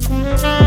Música